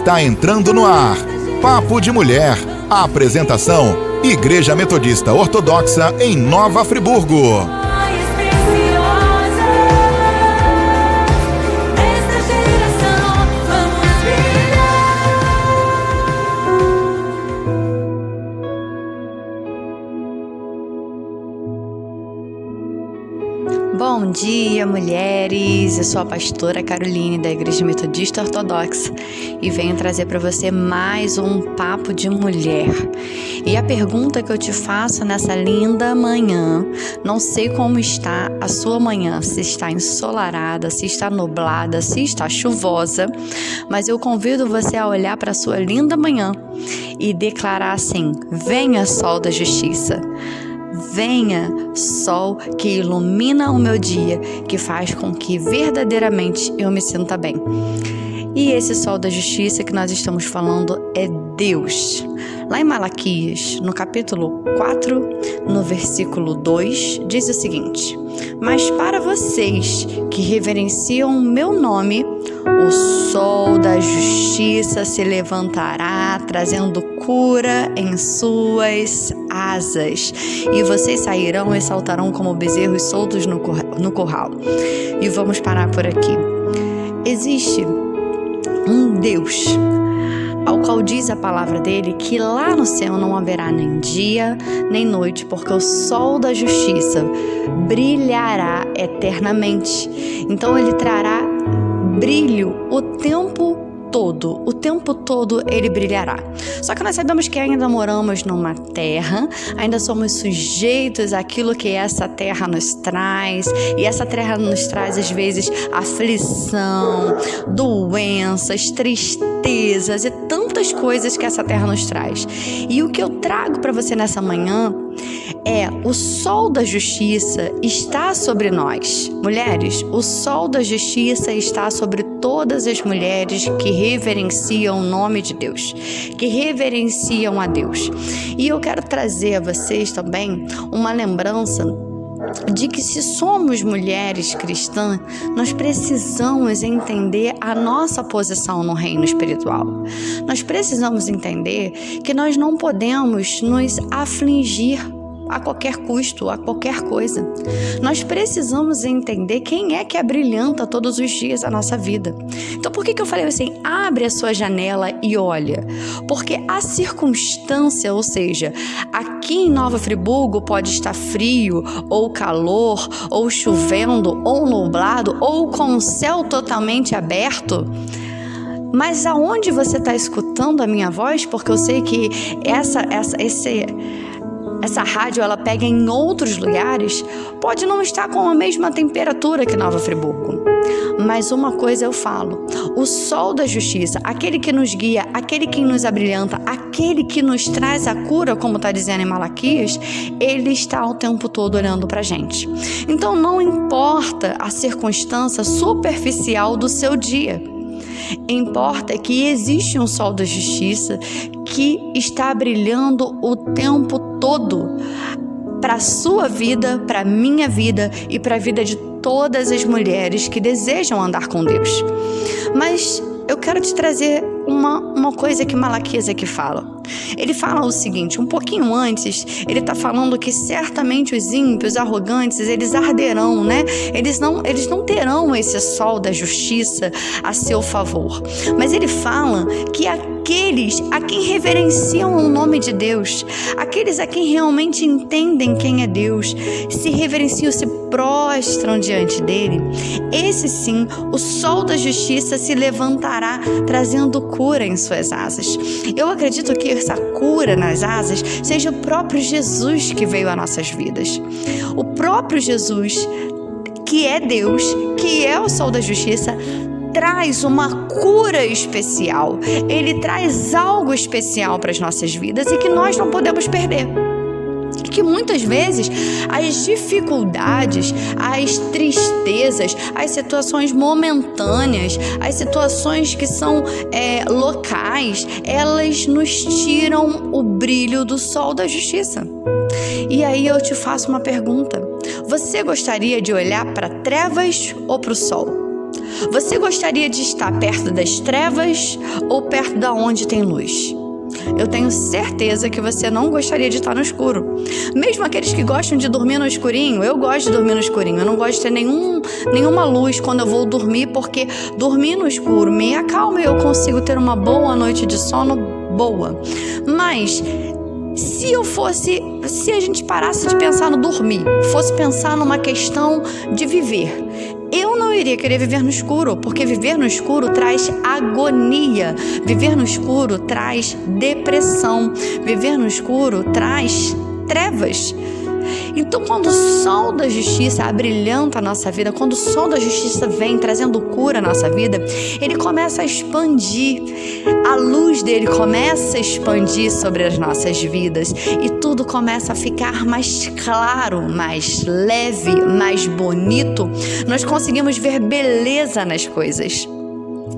Está entrando no ar. Papo de Mulher. A apresentação: Igreja Metodista Ortodoxa em Nova Friburgo. Dia, mulheres! Eu sou a pastora Caroline da Igreja Metodista Ortodoxa e venho trazer para você mais um papo de mulher. E a pergunta que eu te faço nessa linda manhã, não sei como está a sua manhã, se está ensolarada, se está nublada, se está chuvosa, mas eu convido você a olhar para a sua linda manhã e declarar assim: Venha, sol da justiça. Venha, sol que ilumina o meu dia, que faz com que verdadeiramente eu me sinta bem. E esse sol da justiça que nós estamos falando é Deus. Lá em Malaquias, no capítulo 4, no versículo 2, diz o seguinte: Mas para vocês que reverenciam o meu nome, o sol da justiça se levantará, trazendo cura em suas asas, e vocês sairão e saltarão como bezerros soltos no curral. E vamos parar por aqui. Existe um Deus ao qual diz a palavra dele que lá no céu não haverá nem dia nem noite, porque o sol da justiça brilhará eternamente. Então ele trará brilho o tempo todo, o tempo todo ele brilhará. Só que nós sabemos que ainda moramos numa terra, ainda somos sujeitos àquilo que essa terra nos traz, e essa terra nos traz às vezes aflição, doenças, tristezas e tantas coisas que essa terra nos traz. E o que eu trago para você nessa manhã é o sol da justiça está sobre nós. Mulheres, o sol da justiça está sobre todas as mulheres que reverenciam o nome de Deus, que reverenciam a Deus. E eu quero trazer a vocês também uma lembrança de que se somos mulheres cristãs, nós precisamos entender a nossa posição no reino espiritual. Nós precisamos entender que nós não podemos nos afligir a qualquer custo, a qualquer coisa. Nós precisamos entender quem é que abrilhanta todos os dias a nossa vida. Então, por que, que eu falei assim? Abre a sua janela e olha. Porque a circunstância, ou seja, aqui em Nova Friburgo pode estar frio, ou calor, ou chovendo, ou nublado, ou com o céu totalmente aberto. Mas aonde você está escutando a minha voz? Porque eu sei que essa, essa, esse essa rádio ela pega em outros lugares, pode não estar com a mesma temperatura que Nova Friburgo. Mas uma coisa eu falo: o sol da justiça, aquele que nos guia, aquele que nos abrilhanta, aquele que nos traz a cura, como está dizendo em Malaquias, ele está o tempo todo olhando para gente. Então não importa a circunstância superficial do seu dia. Importa que existe um sol da justiça que está brilhando o tempo todo para a sua vida, para a minha vida e para a vida de todas as mulheres que desejam andar com Deus. Mas eu quero te trazer uma, uma coisa que Malaquias aqui fala. Ele fala o seguinte, um pouquinho antes, ele está falando que certamente os ímpios, arrogantes, eles arderão, né? Eles não, eles não terão esse sol da justiça a seu favor. Mas ele fala que aqueles a quem reverenciam o nome de Deus, aqueles a quem realmente entendem quem é Deus, se reverenciam, se prostram diante dele, esse sim, o sol da justiça se levantará, trazendo cura em suas asas. Eu acredito que essa cura nas asas seja o próprio Jesus que veio a nossas vidas. O próprio Jesus, que é Deus, que é o sol da justiça, traz uma cura especial. Ele traz algo especial para as nossas vidas e que nós não podemos perder que muitas vezes as dificuldades, as tristezas, as situações momentâneas, as situações que são é, locais, elas nos tiram o brilho do sol da justiça. E aí eu te faço uma pergunta: você gostaria de olhar para trevas ou para o sol? Você gostaria de estar perto das trevas ou perto da onde tem luz? Eu tenho certeza que você não gostaria de estar no escuro. Mesmo aqueles que gostam de dormir no escurinho, eu gosto de dormir no escurinho. Eu não gosto de ter nenhum, nenhuma luz quando eu vou dormir, porque dormir no escuro me acalma e eu consigo ter uma boa noite de sono boa. Mas se eu fosse, se a gente parasse de pensar no dormir, fosse pensar numa questão de viver, eu não iria querer viver no escuro, porque viver no escuro traz agonia, viver no escuro traz depressão, viver no escuro traz trevas. Então, quando o sol da justiça abrilhanta a nossa vida, quando o sol da justiça vem trazendo cura à nossa vida, ele começa a expandir. A luz dele começa a expandir sobre as nossas vidas e tudo começa a ficar mais claro, mais leve, mais bonito. Nós conseguimos ver beleza nas coisas.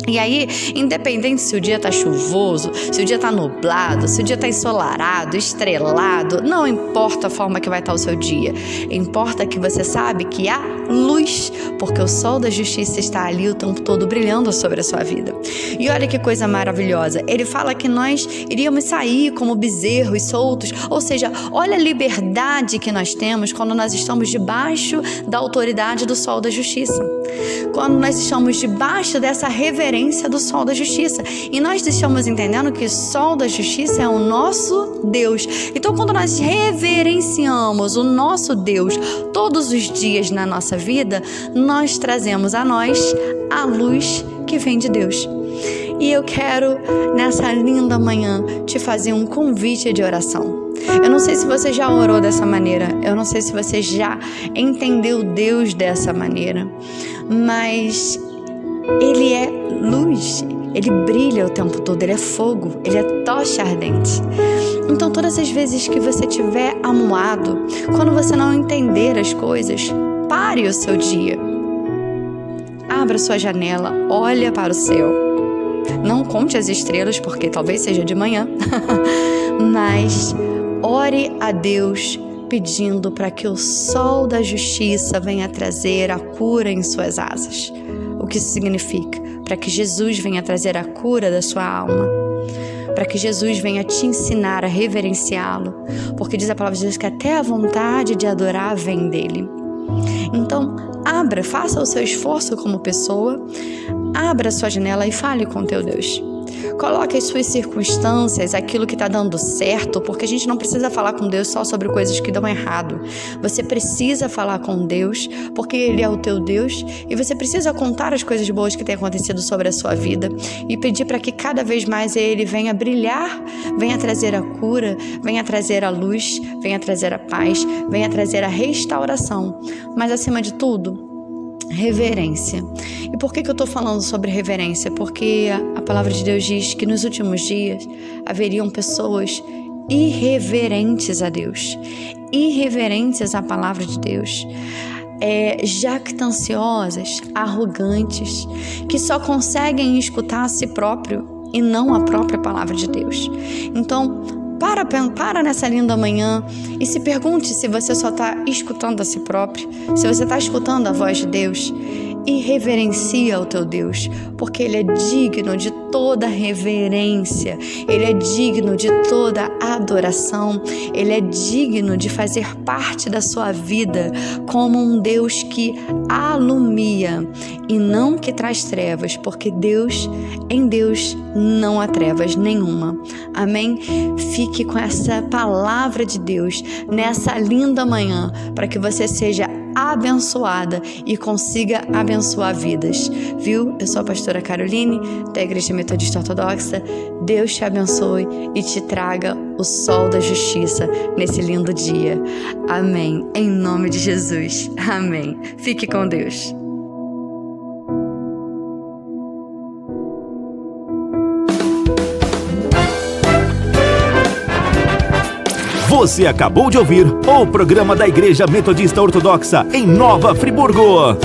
E aí, independente se o dia tá chuvoso, se o dia tá nublado, se o dia tá ensolarado, estrelado, não importa a forma que vai estar o seu dia. Importa que você sabe que há luz, porque o sol da justiça está ali o tempo todo brilhando sobre a sua vida. E olha que coisa maravilhosa. Ele fala que nós iríamos sair como bezerros soltos, ou seja, olha a liberdade que nós temos quando nós estamos debaixo da autoridade do sol da justiça. Quando nós estamos debaixo dessa reverência do sol da justiça. E nós estamos entendendo que o sol da justiça é o nosso Deus. Então, quando nós reverenciamos o nosso Deus todos os dias na nossa vida, nós trazemos a nós a luz que vem de Deus. E eu quero, nessa linda manhã, te fazer um convite de oração. Eu não sei se você já orou dessa maneira, eu não sei se você já entendeu Deus dessa maneira, mas Ele é luz, Ele brilha o tempo todo, Ele é fogo, Ele é tocha ardente. Então, todas as vezes que você estiver amuado, quando você não entender as coisas, pare o seu dia. Abra sua janela, olha para o céu. Não conte as estrelas, porque talvez seja de manhã, mas ore a Deus pedindo para que o sol da justiça venha trazer a cura em suas asas. O que isso significa? Para que Jesus venha trazer a cura da sua alma. Para que Jesus venha te ensinar a reverenciá-lo. Porque diz a palavra de Deus que até a vontade de adorar vem dele. Então, abra, faça o seu esforço como pessoa, abra a sua janela e fale com teu Deus. Coloque as suas circunstâncias, aquilo que está dando certo, porque a gente não precisa falar com Deus só sobre coisas que dão errado. Você precisa falar com Deus, porque Ele é o teu Deus, e você precisa contar as coisas boas que têm acontecido sobre a sua vida e pedir para que cada vez mais Ele venha brilhar, venha trazer a cura, venha trazer a luz, venha trazer a paz, venha trazer a restauração. Mas acima de tudo, reverência. E por que, que eu estou falando sobre reverência? Porque a, palavra de Deus diz que nos últimos dias haveriam pessoas irreverentes a Deus, irreverentes à palavra de Deus. É, jactanciosas, arrogantes, que só conseguem escutar a si próprio e não a própria palavra de Deus. Então, para, para nessa linda manhã e se pergunte se você só está escutando a si próprio, se você está escutando a voz de Deus e reverencia o teu Deus, porque Ele é digno de toda reverência, Ele é digno de toda adoração, Ele é digno de fazer parte da sua vida como um Deus que alumia e não que traz trevas, porque Deus, em Deus, não há trevas nenhuma. Amém? Fique com essa palavra de Deus nessa linda manhã, para que você seja abençoada e consiga abençoar vidas. Viu? Eu sou a pastora Caroline, da Igreja Metodista Ortodoxa. Deus te abençoe e te traga o sol da justiça nesse lindo dia. Amém. Em nome de Jesus. Amém. Fique com Deus. Você acabou de ouvir o programa da Igreja Metodista Ortodoxa em Nova Friburgo.